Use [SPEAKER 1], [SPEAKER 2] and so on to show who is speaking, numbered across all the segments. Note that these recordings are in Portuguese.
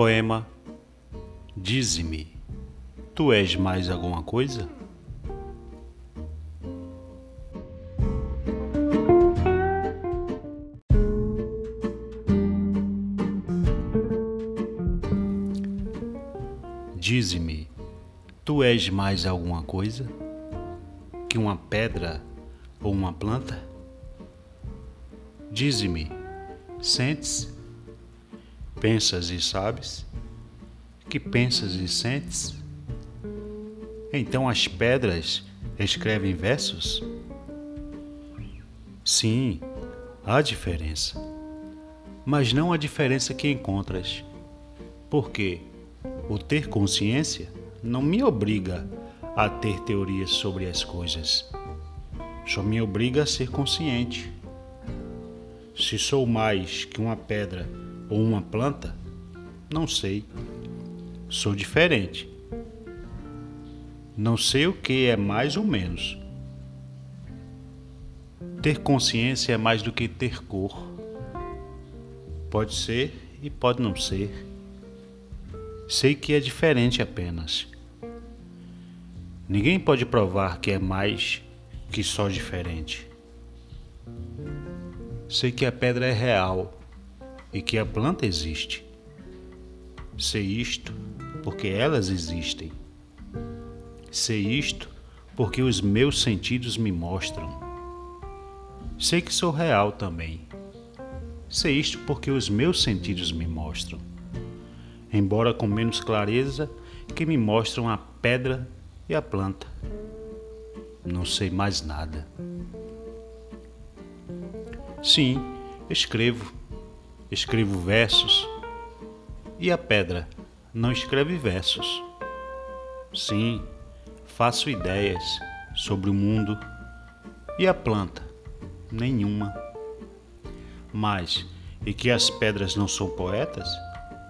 [SPEAKER 1] Poema Dize-me, tu és mais alguma coisa? Dize-me, tu és mais alguma coisa que uma pedra ou uma planta? Dize-me, sentes? Pensas e sabes? Que pensas e sentes? Então as pedras escrevem versos? Sim, há diferença. Mas não a diferença que encontras. Porque o ter consciência não me obriga a ter teorias sobre as coisas. Só me obriga a ser consciente. Se sou mais que uma pedra ou uma planta, não sei. Sou diferente. Não sei o que é mais ou menos. Ter consciência é mais do que ter cor. Pode ser e pode não ser. Sei que é diferente apenas. Ninguém pode provar que é mais que só diferente. Sei que a pedra é real e que a planta existe. Sei isto porque elas existem. Sei isto porque os meus sentidos me mostram. Sei que sou real também. Sei isto porque os meus sentidos me mostram embora com menos clareza que me mostram a pedra e a planta. Não sei mais nada. Sim, escrevo. Escrevo versos. E a pedra não escreve versos. Sim, faço ideias sobre o mundo. E a planta? Nenhuma. Mas, e que as pedras não são poetas?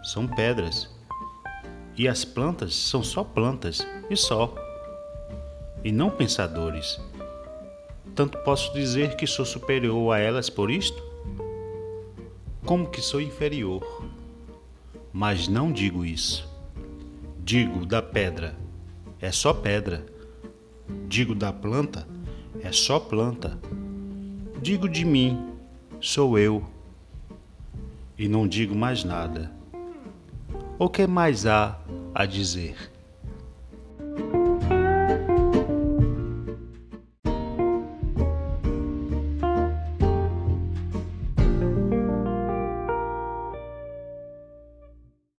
[SPEAKER 1] são pedras. E as plantas são só plantas e só. E não pensadores. Tanto posso dizer que sou superior a elas por isto, como que sou inferior. Mas não digo isso. Digo da pedra, é só pedra. Digo da planta, é só planta. Digo de mim, sou eu. E não digo mais nada. O que mais há a dizer?